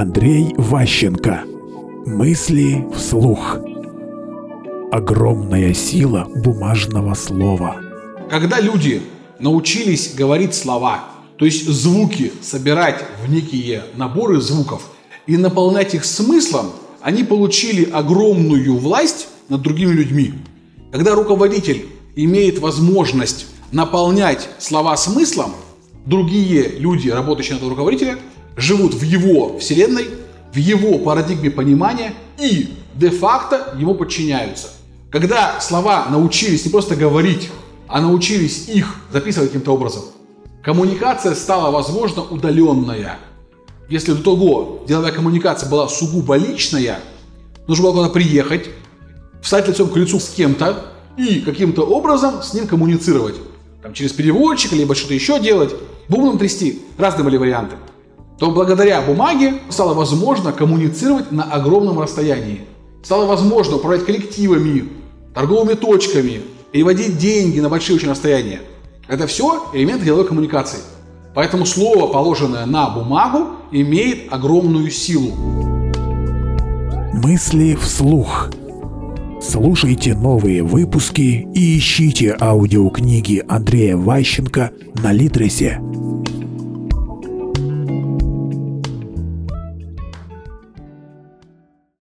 Андрей Ващенко. Мысли вслух. Огромная сила бумажного слова. Когда люди научились говорить слова, то есть звуки собирать в некие наборы звуков и наполнять их смыслом, они получили огромную власть над другими людьми. Когда руководитель имеет возможность наполнять слова смыслом, другие люди, работающие на этого руководителя, живут в его вселенной, в его парадигме понимания и де-факто ему подчиняются. Когда слова научились не просто говорить, а научились их записывать каким-то образом, коммуникация стала, возможно, удаленная. Если до того деловая коммуникация была сугубо личная, нужно было куда-то приехать, встать лицом к лицу с кем-то и каким-то образом с ним коммуницировать. Там, через переводчика, либо что-то еще делать, бумном трясти. Разные были варианты. То благодаря бумаге стало возможно коммуницировать на огромном расстоянии. Стало возможно управлять коллективами, торговыми точками, переводить деньги на большие очень расстояния. Это все элементы деловой коммуникации. Поэтому слово, положенное на бумагу, имеет огромную силу. Мысли вслух. Слушайте новые выпуски и ищите аудиокниги Андрея Ващенко на Литресе.